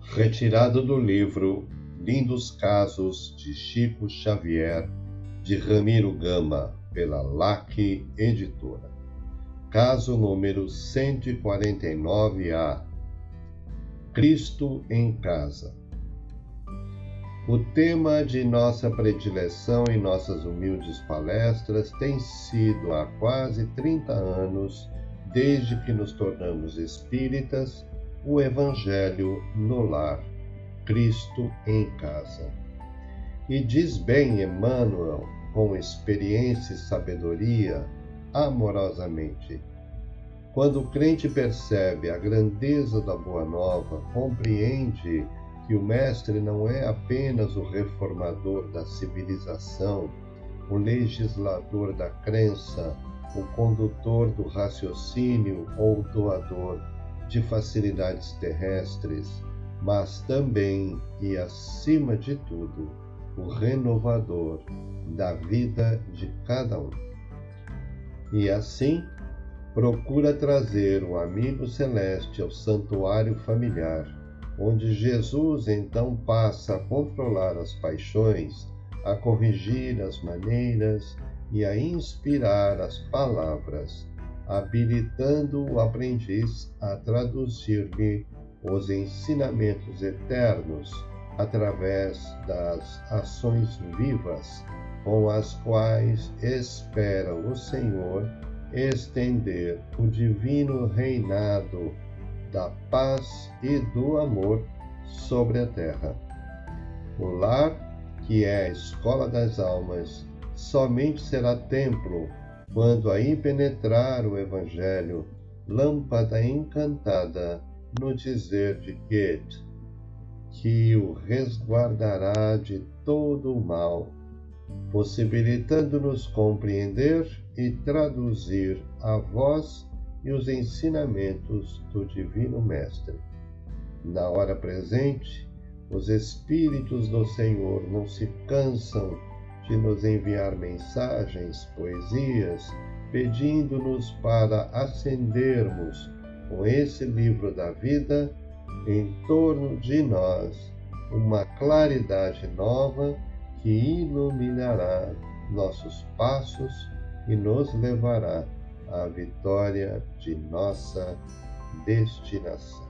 Retirado do livro Lindos Casos de Chico Xavier, de Ramiro Gama, pela LAC Editora. Caso número 149A Cristo em Casa. O tema de nossa predileção em nossas humildes palestras tem sido há quase 30 anos, desde que nos tornamos espíritas, o Evangelho no lar, Cristo em casa. E diz bem Emmanuel, com experiência e sabedoria, amorosamente. Quando o crente percebe a grandeza da Boa Nova, compreende que o Mestre não é apenas o reformador da civilização, o legislador da crença, o condutor do raciocínio ou doador de facilidades terrestres, mas também e acima de tudo, o renovador da vida de cada um. E assim, procura trazer o amigo celeste ao santuário familiar, onde Jesus então passa a controlar as paixões, a corrigir as maneiras e a inspirar as palavras habilitando o aprendiz a traduzir-lhe os ensinamentos eternos através das ações vivas com as quais espera o Senhor estender o divino reinado da paz e do amor sobre a terra. O lar, que é a escola das almas, somente será templo quando aí penetrar o Evangelho, lâmpada encantada no dizer de Goethe, que o resguardará de todo o mal, possibilitando-nos compreender e traduzir a voz e os ensinamentos do Divino Mestre. Na hora presente, os Espíritos do Senhor não se cansam de nos enviar mensagens, poesias, pedindo-nos para acendermos com esse livro da vida em torno de nós uma claridade nova que iluminará nossos passos e nos levará à vitória de nossa destinação.